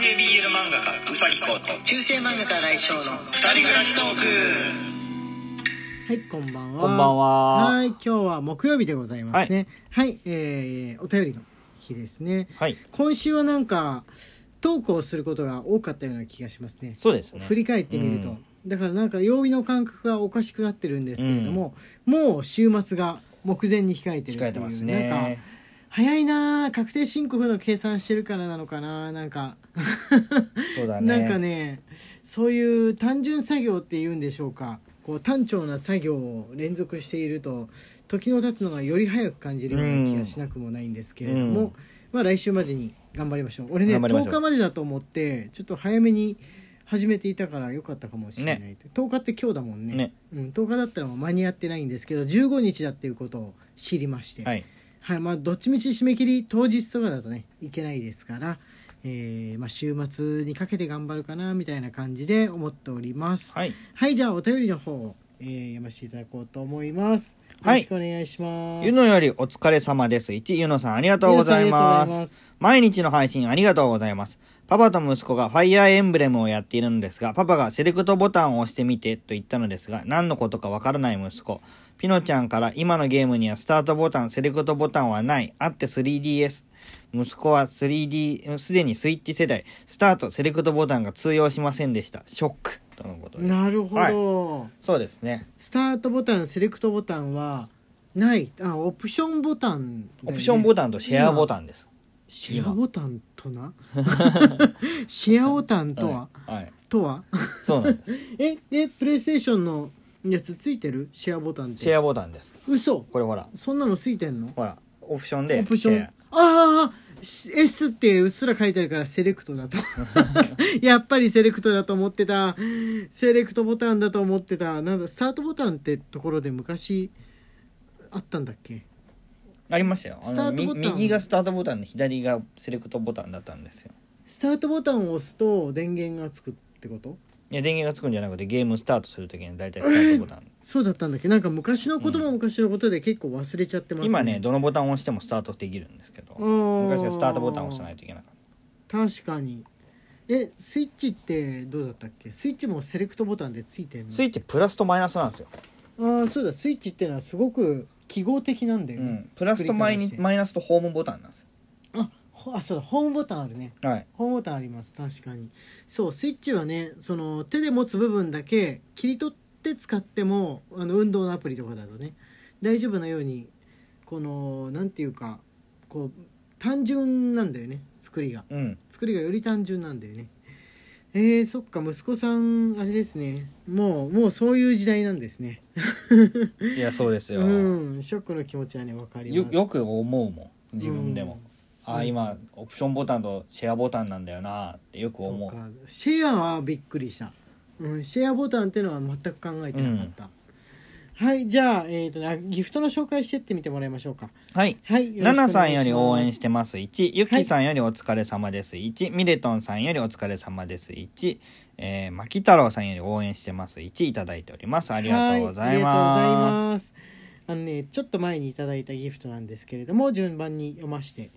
系 BL 漫画家うさぎこと中世漫画家来翔の二人暮らしトークはいこんばんは。こんばんは。はい今日は木曜日でございますね。はい、えー、お便りの日ですね。はい。今週はなんかトークをすることが多かったような気がしますね。そうですね。振り返ってみると、うん。だからなんか曜日の感覚がおかしくなってるんですけれども、もう週末が目前に控えてるっていう控えてますなんかね早いなあ確定申告の計算してるからなのかな。なんか。そうだね。なんかねそういう単純作業っていうんでしょうか。こう単調な作業を連続していると時の経つのがより早く感じるような気がしなくもないんですけれども、うん。まあ来週までに頑張りましょう。俺ね10頑張りましょう。日までだと思ってちょっと早めに始めていたからよかったかもしれない、10日って今日だもんね。ね。うん、10日だったらもう間に合ってないんですけど15日だっていうことを知りまして、はいはいまあどっちみち締め切り当日とかだとねいけないですから、えーまあ、週末にかけて頑張るかなみたいな感じで思っております。はい。はいじゃあお便りの方を、えー読ませていただこうと思います。よはい。ろしくお願いします、ゆのよりお疲れ様です。1ゆのさんありがとうございます。毎日の配信ありがとうございます。パパと息子がファイアーエンブレムをやっているのですがパパがセレクトボタンを押してみてと言ったのですが何のことかわからない息子ピノちゃんから今のゲームにはスタートボタンセレクトボタンはない。あって 3DS 息子は 3D すでにスイッチ世代スタートセレクトボタンが通用しませんでした。ショックとのことです。なるほど、そうですね。スタートボタンセレクトボタンはない。あオプションボタンね、オプションボタンとシェアボタンです。シェアボタンとな？シェアボタンとは、はい、はい、とは？そうなんです。ええプレイステーションのやつついてる？シェアボタンって。シェアボタンです。嘘。これほら。そんなのついてんの？ほら。オプションで。オプション？ああ S ってうっすら書いてあるからセレクトだと。やっぱりセレクトだと思ってた。セレクトボタンだと思ってた。なんだスタートボタンってところで昔あったんだっけ？アありましたよ。あスタートボタン。右がスタートボタンで左がセレクトボタンだったんですよ。スタートボタンを押すと電源がつくってこと？いや電源がつくんじゃなくてゲームスタートするときに大体スタートボタン、そうだったんだっけ？なんか昔のことも昔のことで結構忘れちゃってますね。今ねどのボタンを押してもスタートできるんですけどー。昔はスタートボタンを押さないといけなかっ確かに。えスイッチってどうだったっけ？スイッチもセレクトボタンでついてんの？たスイッチプラスとマイナスなんですよ、ああそうだ。スイッチってのはすごく記号的なんだよね、うん、プラスとマイマイナスとホームボタンなんですあほあそうだホームボタンあるね。はい。ホームボタンあります。確かに。そうスイッチはねその手で持つ部分だけ切り取って使ってもあの運動のアプリとかだとね大丈夫なようにこのなんていうかこう単純なんだよね作りが。うん。作りがより単純なんだよね。えー、そっか息子さんあれですね。もうもうそういう時代なんですね。いやそうですよ、うん。ショックの気持ちはね分かります。よよく思うもん自分でも、うんああ今オプションボタンとシェアボタンなんだよなってよく思う。そうか。シェアはびっくりした、うん、シェアボタンっていうのは全く考えてなかった、はいじゃあ,、えーとね、ギフトの紹介してってみてもらいましょうか。はい。はいナナさんより応援ししてます。1ゆきさんよりお疲れ様です。1ミレトンさんよりお疲れ様です。1えー、マキ太郎さんより応援してます。1いただいております。あありがとうございありがとうございまます。あのねちょっと前にいただいたギフトなんですけれども順番に読ませて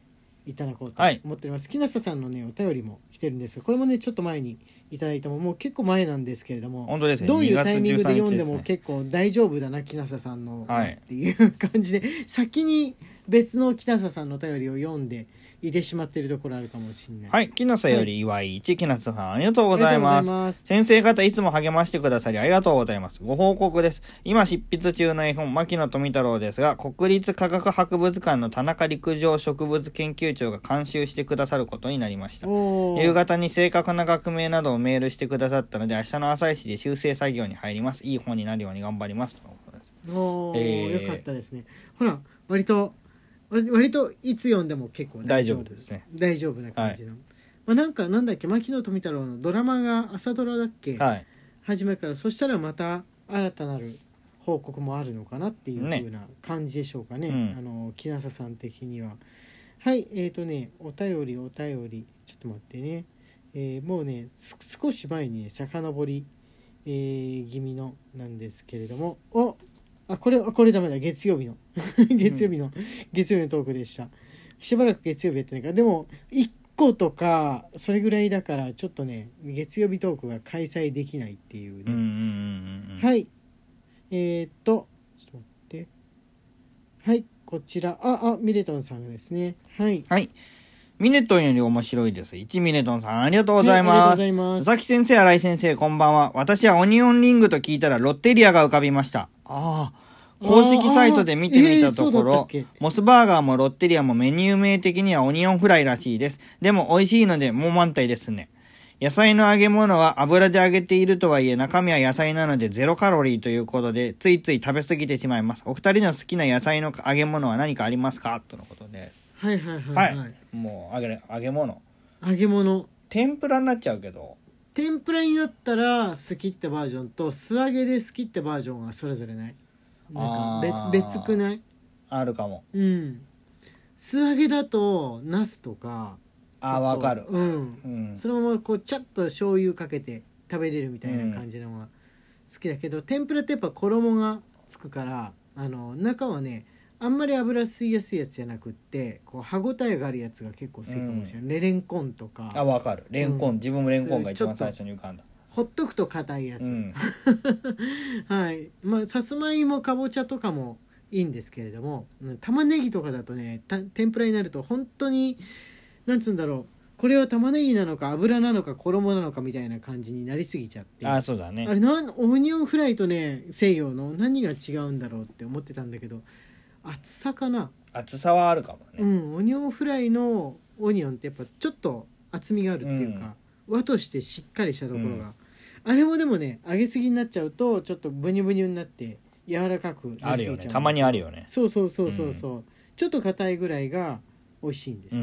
いただこうとはい。思っております、木下さんのねお便りも来てるんです。がこれもねちょっと前にいただいたももう結構前なんですけれども本当ですね。どういう2月タイミングで読んで13日も結構大丈夫だな木下さんの、はい。っていう感じで先に別の木下さんのお便りを読んでいてしまっているところあるかもしれない。はい木下より祝い1木下さんありがとうございます先生方いつも励ましてくださりありがとうございます。ご報告です。今執筆中の絵本、牧野富太郎ですが、国立科学博物館の田中陸上植物研究長が監修してくださることになりました。夕方に正確な学名などをメールしてくださったので、明日の朝一で修正作業に入ります。いい本になるように頑張ります。とのことですおーえーよかったですね。ほら割と割割といつ読んでも結構大丈夫ですね。大丈夫な感じの。まあなんかなんだっけ牧野富太郎のドラマが朝ドラだっけ、はい。始めるからそしたらまた新たなる報告もあるのかなっていうね風な感じでしょうかね。うん。あの木下さん的には。はいえーとねお便りお便り。ちょっと待ってね、えーもうねす少し前にね遡り、えー気味のなんですけれども。おあこれあこれダメだ。月曜日の。月曜日の、月曜日のトークでした。しばらく月曜日やってないから。でも1個とかそれぐらいだからちょっとね月曜日トークが開催できないっていうね、うんうんうんうんはい。えー、っとちょっと待って。はい。こちら。ああミレトンさんですね。はい。はい。ミネトンより面白いです。1ミネトンさん、ありがとうございます。はいます。佐々木先生、新井先生、こんばんは。私はオニオンリングと聞いたらロッテリアが浮かびました。ああ。公式サイトで見てみたとこあーえーモスバーガーもロッテリアもメニュー名的にはオニオンフライらしいです。でも美味しいのでもう満体ですね。野菜の揚げ物は油で揚げているとはいえ中身は野菜なのでゼロカロリーということでついつい食べ過ぎてしまいます。お二人の好きな野菜の揚げ物は何かありますか？とのことです。はいはいはいはい。はい、もう揚げ、揚げ物。揚げ物天ぷらになっちゃうけど。天ぷらになったら好きってバージョンと素揚げで好きってバージョンがそれぞれないなんか別別くない？あるかも。うん素揚げだとナスとかあー、わかる。うんうん。そのままこうちゃっと醤油かけて食べれるみたいな感じのが好きだけど、天ぷらってやっぱ衣がつくからあの中はねあんまり油吸いやすいやつじゃなくってこう歯ごたえがあるやつが結構好きかもしれない、レレンコンとか。あ、わかる。レンコン、うん自分もレンコンが一番最初に浮かんだ。ほっとくと硬いやつ、うん。はい。まあさつまいもかぼちゃとかもいいんですけれどもうん玉ねぎとかだとねた天ぷらになると本当になんつうんだろう。これは玉ねぎなのか油なのか衣なのかみたいな感じになりすぎちゃって。あ、そうだあね。れなんオニオンフライとね西洋の何が違うんだろうって思ってたんだけど厚さかな、厚さはあるかもね。うんオニオンフライのオニオンってやっぱちょっと厚みがあるっていうか、和としてしっかりしたところが、あれもでもね揚げすぎになっちゃうとちょっとブニュブニュになって柔らかくなありすぎちゃう。るよね。たまにあるよね。そうそうそうそうそう、ちょっと硬いぐらいが美味しいんですね、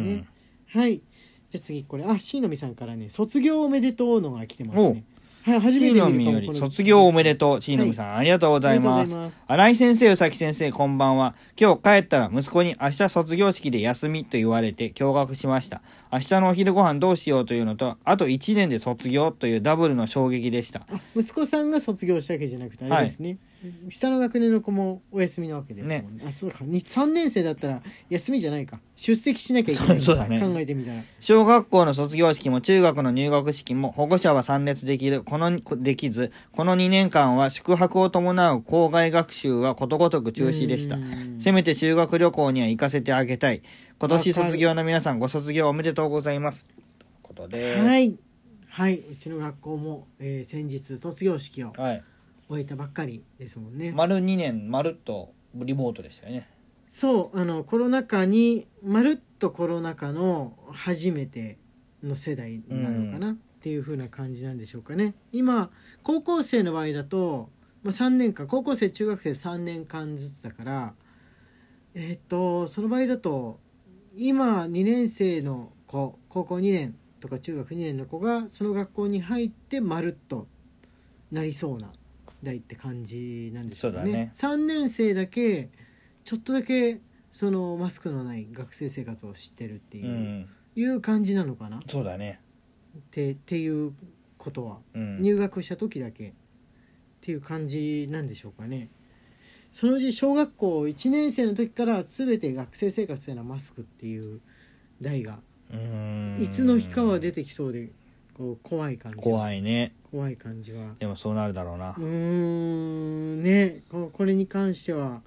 うん。はい。じゃあ次これ。あしのみさんからね卒業おめでとうのが来てますねはい初めより見るかもこの卒業おめでとう。シーノミさん、ありがとうございますありがとうございます。新井先生、宇崎先生、こんばんは。今日帰ったら息子に明日卒業式で休みと言われて驚愕しました。明日のお昼ご飯どうしようというのと、あと1年で卒業というダブルの衝撃でした。あ息子さんが卒業したわけじゃなくてあれですね、下の学年の子もお休みなわけですもんね。あそうか。に3年生だったら休みじゃないか。出席しなきゃいけないそうそうだね。考えてみたら。小学校の卒業式も中学の入学式も保護者は参列できる、この、できず、この2年間は宿泊を伴う校外学習はことごとく中止でした。う。ん。せめて修学旅行には行かせてあげたい。今年卒業の皆さんご卒業おめでとうございます。ということで、はい。はい。うちの学校も、えー先日卒業式をはい。終えたばっかりですもんね、丸2年、まるっとリモートでしたよね。そうあのコロナ禍にまるっとコロナ禍の初めての世代なのかな、っていう風な感じなんでしょうかね。今高校生の場合だと、まあ、3年間高校生中学生3年間ずつだからえっとその場合だと今2年生の子高校2年とか中学2年の子がその学校に入ってまるっとなりそうな代って感じなんですよねね3年生だけちょっとだけそのマスクのない学生生活を知ってるっていうう、ん。いう感じなのかなそうだね。てっていうことは、うん。入学した時だけっていう感じなんでしょうかねそのうち小学校1年生の時から全て学生生活でのはマスクっていう代がいつの日かは出てきそうでこう怖い感じは怖いね。怖い感じはでもそうなるだろうなうー。んねここれに関しては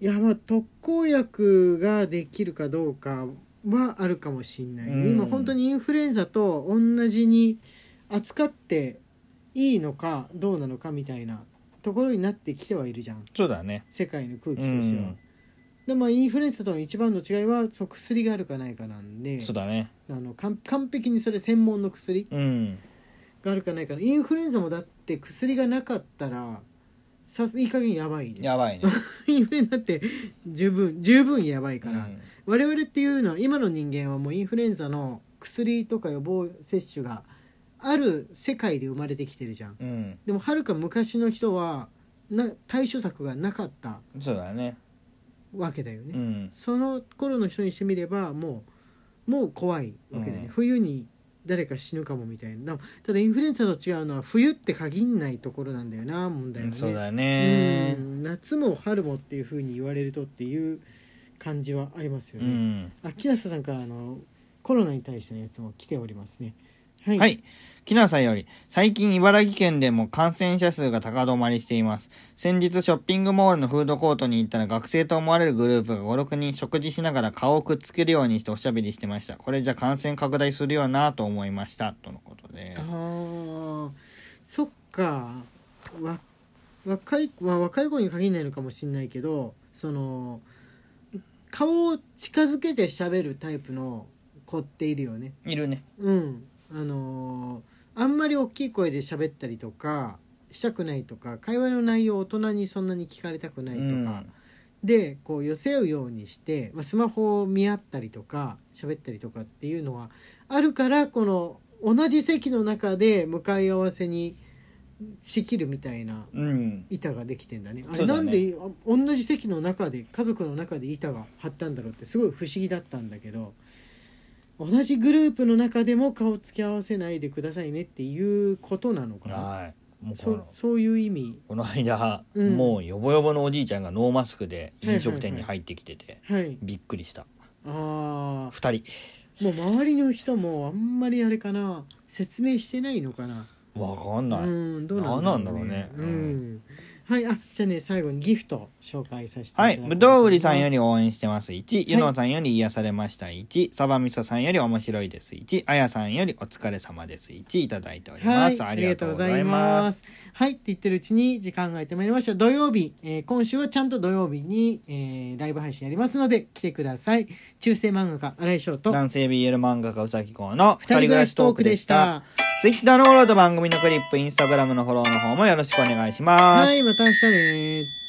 いやまあ特効薬ができるかどうかはあるかもしんない、うん今本当にインフルエンザと同じに扱っていいのかどうなのかみたいなところになってきてはいるじゃんそうだね。世界の空気うとしては。ん。でまあインフルエンザとの一番の違いはその薬があるかないかなんでそうだね。あの完完璧にそれ専門の薬うん。があるかないかインフルエンザもだって薬がなかったらさすいい加減やばいでやばいね。インフルエンザって十分十分やばいから、うん我々っていうのは今の人間はもうインフルエンザの薬とか予防接種がある世界で生まれてきてるじゃんうん。でもはるか昔の人はな対処策がなかったそうだね。わけだよね、うん。その頃の人にしてみればもうもう怖いわけだよね、うん。冬に誰か死ぬかもみたいな。だただインフルエンザと違うのは冬って限んないところなんだよな問題はね。そうだね。う。ん。夏も春もっていうふうに言われるとっていう感じはありますようね、ん。あ木下さんからあのコロナに対してのやつも来ておりますね。はい、はい。きなさんより、最近茨城県でも感染者数が高止まりしています。先日ショッピングモールのフードコートに行ったら学生と思われるグループが5、6人食事しながら顔をくっつけるようにしておしゃべりしてました。これじゃ感染拡大するよなと思いました。とのことですあ。ーそっかわ若い,、まあ、若い子に限らないのかもしれないけどその顔を近づけて喋るタイプの子っているよねいるね。うんあのーあんまり大きい声で喋ったりとかしたくないとか会話の内容を大人にそんなに聞かれたくないとか、うん。でこう寄せ合うようにして、まあ、スマホを見合ったりとか喋ったりとかっていうのはあるからこの同じ席の中で向かい合わせに仕切るみたいなうん。板ができてんだね。あれそうだね。なんであ同じ席の中で家族の中で板が張ったんだろうってすごい不思議だったんだけど同じグループの中でも顔つき合わせないでくださいねっていうことなのかな？はい。もうこそのそういう意味。この間、うん。もうヨボヨボのおじいちゃんがノーマスクで飲食店に入ってきてて、はい。びっくりした。ああ二人。もう周りの人もあんまりあれかな？説明してないのかな？わかんない。うんどうなん何なんだろうね。ううんんはいあじゃあね最後にギフト紹介させていたはい。だこうぶどう売りさんより応援してます。1、ゆのさんより癒されました。1、サバみそさんより面白いです。1、あやさんよりお疲れ様です。1、いただいております。はい、ありがとうございます。。はい、って言ってるうちに時間が空いてまいりました。土曜日、えー今週はちゃんと土曜日に、えーライブ配信やりますので来てください。中世漫画家新井翔と男性 BL 漫画家うさぎこうの二人暮らしトークでした。。ツイッターのフォローと番組のクリップ、インスタグラムのフォローの方もよろしくお願いします。はい、また明日ね